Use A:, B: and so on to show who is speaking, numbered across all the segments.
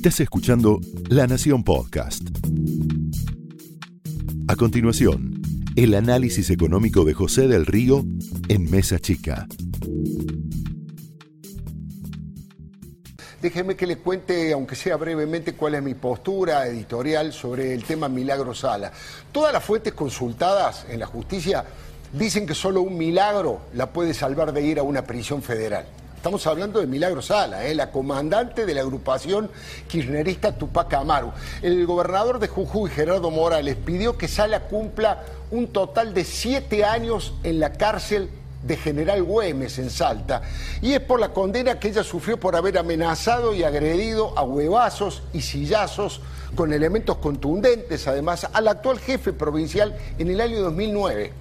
A: Estás escuchando La Nación Podcast. A continuación, el análisis económico de José del Río en Mesa Chica.
B: Déjeme que le cuente, aunque sea brevemente, cuál es mi postura editorial sobre el tema Milagro Sala. Todas las fuentes consultadas en la justicia dicen que solo un milagro la puede salvar de ir a una prisión federal. Estamos hablando de Milagro Sala, ¿eh? la comandante de la agrupación kirchnerista Tupac Amaru. El gobernador de Jujuy, Gerardo Morales, pidió que Sala cumpla un total de siete años en la cárcel de General Güemes en Salta, y es por la condena que ella sufrió por haber amenazado y agredido a huevazos y sillazos con elementos contundentes, además, al actual jefe provincial en el año 2009.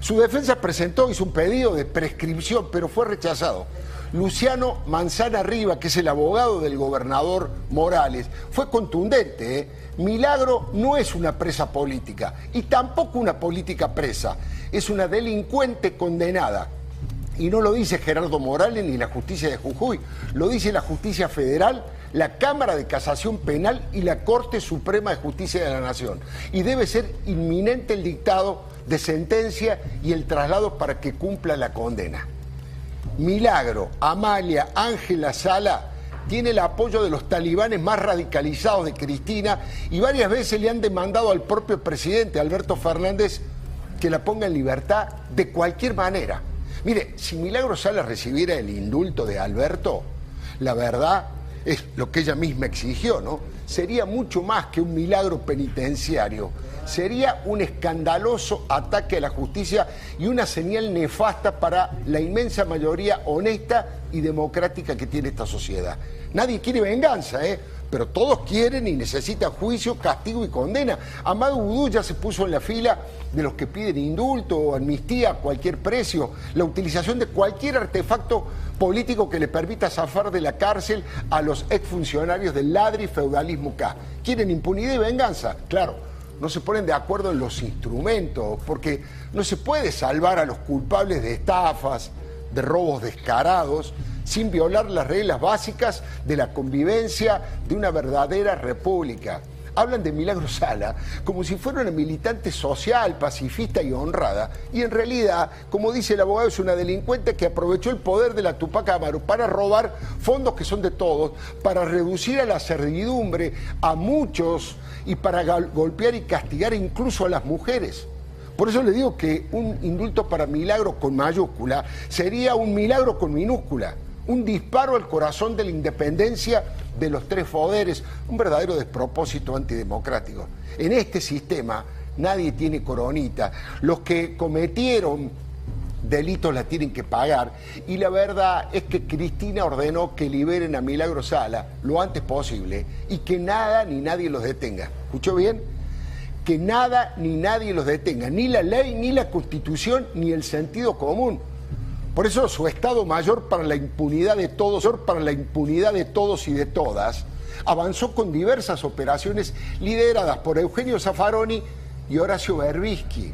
B: Su defensa presentó, hizo un pedido de prescripción, pero fue rechazado. Luciano Manzana Riva, que es el abogado del gobernador Morales, fue contundente. ¿eh? Milagro no es una presa política y tampoco una política presa, es una delincuente condenada. Y no lo dice Gerardo Morales ni la justicia de Jujuy, lo dice la justicia federal, la Cámara de Casación Penal y la Corte Suprema de Justicia de la Nación. Y debe ser inminente el dictado de sentencia y el traslado para que cumpla la condena. Milagro, Amalia, Ángela Sala tiene el apoyo de los talibanes más radicalizados de Cristina y varias veces le han demandado al propio presidente Alberto Fernández que la ponga en libertad de cualquier manera. Mire, si Milagro Sala recibiera el indulto de Alberto, la verdad es lo que ella misma exigió, ¿no? Sería mucho más que un milagro penitenciario sería un escandaloso ataque a la justicia y una señal nefasta para la inmensa mayoría honesta y democrática que tiene esta sociedad. Nadie quiere venganza, ¿eh? Pero todos quieren y necesitan juicio, castigo y condena. Amado Udú ya se puso en la fila de los que piden indulto o amnistía a cualquier precio, la utilización de cualquier artefacto político que le permita zafar de la cárcel a los exfuncionarios del ladri feudalismo K. Quieren impunidad y venganza, claro no se ponen de acuerdo en los instrumentos, porque no se puede salvar a los culpables de estafas, de robos descarados, sin violar las reglas básicas de la convivencia de una verdadera república. Hablan de Milagro Sala como si fuera una militante social, pacifista y honrada, y en realidad, como dice el abogado, es una delincuente que aprovechó el poder de la Tupac Amaru para robar fondos que son de todos, para reducir a la servidumbre a muchos y para golpear y castigar incluso a las mujeres. Por eso le digo que un indulto para milagro con mayúscula sería un milagro con minúscula, un disparo al corazón de la independencia de los tres poderes, un verdadero despropósito antidemocrático. En este sistema nadie tiene coronita. Los que cometieron delitos la tienen que pagar. Y la verdad es que Cristina ordenó que liberen a Milagro Sala lo antes posible y que nada ni nadie los detenga. ¿Escuchó bien? Que nada ni nadie los detenga, ni la ley, ni la constitución, ni el sentido común. Por eso su Estado Mayor para la impunidad de todos, para la impunidad de todos y de todas, avanzó con diversas operaciones lideradas por Eugenio Zaffaroni y Horacio Berbisky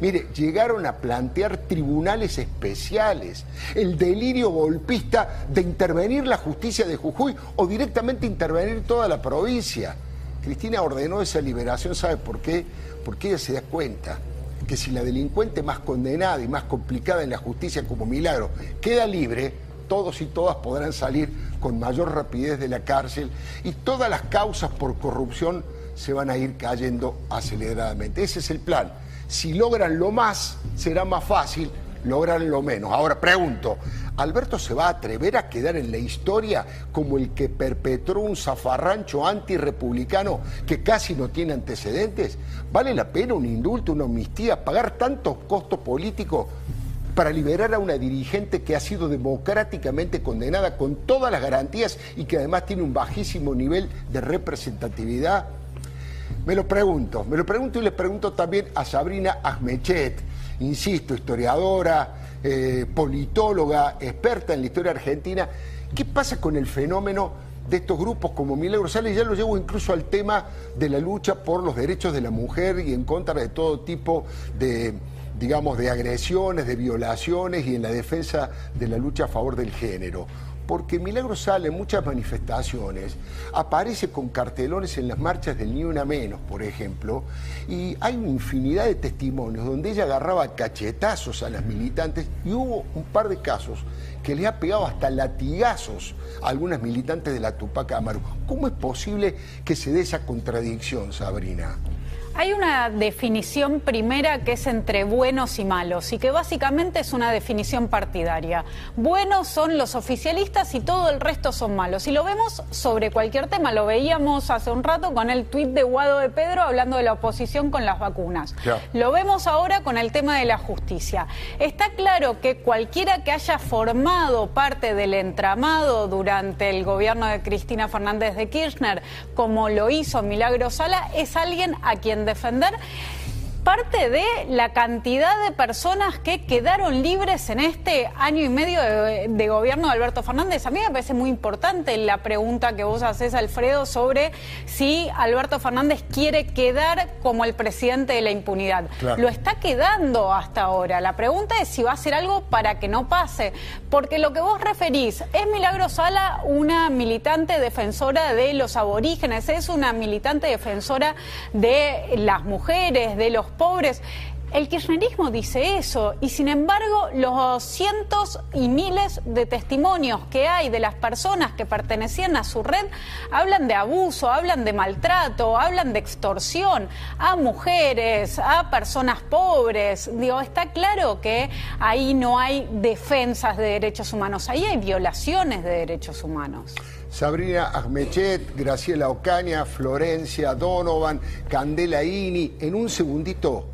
B: Mire, llegaron a plantear tribunales especiales, el delirio golpista de intervenir la justicia de Jujuy o directamente intervenir toda la provincia. Cristina ordenó esa liberación, ¿sabe por qué? Porque ella se da cuenta que si la delincuente más condenada y más complicada en la justicia como Milagro queda libre, todos y todas podrán salir con mayor rapidez de la cárcel y todas las causas por corrupción se van a ir cayendo aceleradamente. Ese es el plan si logran lo más, será más fácil lograr lo menos. Ahora pregunto, ¿Alberto se va a atrever a quedar en la historia como el que perpetró un zafarrancho antirepublicano que casi no tiene antecedentes? ¿Vale la pena un indulto, una amnistía, pagar tantos costos políticos para liberar a una dirigente que ha sido democráticamente condenada con todas las garantías y que además tiene un bajísimo nivel de representatividad? Me lo pregunto, me lo pregunto y le pregunto también a Sabrina Ahmechet, insisto, historiadora, eh, politóloga, experta en la historia argentina, ¿qué pasa con el fenómeno de estos grupos como Milagro Sales? Ya lo llevo incluso al tema de la lucha por los derechos de la mujer y en contra de todo tipo de digamos, de agresiones, de violaciones y en la defensa de la lucha a favor del género. Porque Milagro Sala en muchas manifestaciones aparece con cartelones en las marchas del Ni Una Menos, por ejemplo, y hay una infinidad de testimonios donde ella agarraba cachetazos a las militantes y hubo un par de casos que le ha pegado hasta latigazos a algunas militantes de la Tupac Amaru. ¿Cómo es posible que se dé esa contradicción, Sabrina?
C: Hay una definición primera que es entre buenos y malos y que básicamente es una definición partidaria. Buenos son los oficialistas y todo el resto son malos. Y lo vemos sobre cualquier tema. Lo veíamos hace un rato con el tuit de Guado de Pedro hablando de la oposición con las vacunas. Lo vemos ahora con el tema de la justicia. Está claro que cualquiera que haya formado parte del entramado durante el gobierno de Cristina Fernández de Kirchner, como lo hizo Milagro Sala, es alguien a quien defender parte de la cantidad de personas que quedaron libres en este año y medio de, gobierno de Alberto Fernández. A mí me parece muy importante la pregunta que vos haces, Alfredo, sobre si Alberto Fernández quiere quedar como el presidente de la impunidad. Lo está quedando hasta ahora. La pregunta es si va a hacer algo para que no pase. Porque lo que vos referís, ¿es Milagro Sala una militante defensora de los aborígenes? ¿Es una militante defensora de las mujeres, de los pobres. El kirchnerismo dice eso y sin embargo los cientos y miles de testimonios que hay de las personas que pertenecían a su red hablan de abuso, hablan de maltrato, hablan de extorsión a mujeres, a personas pobres. Está claro que ahí no hay defensas de derechos humanos, ahí hay violaciones de derechos humanos.
B: Sabrina Ahmechet, Graciela Ocaña, Florencia Donovan, Candela Ini. En un segundito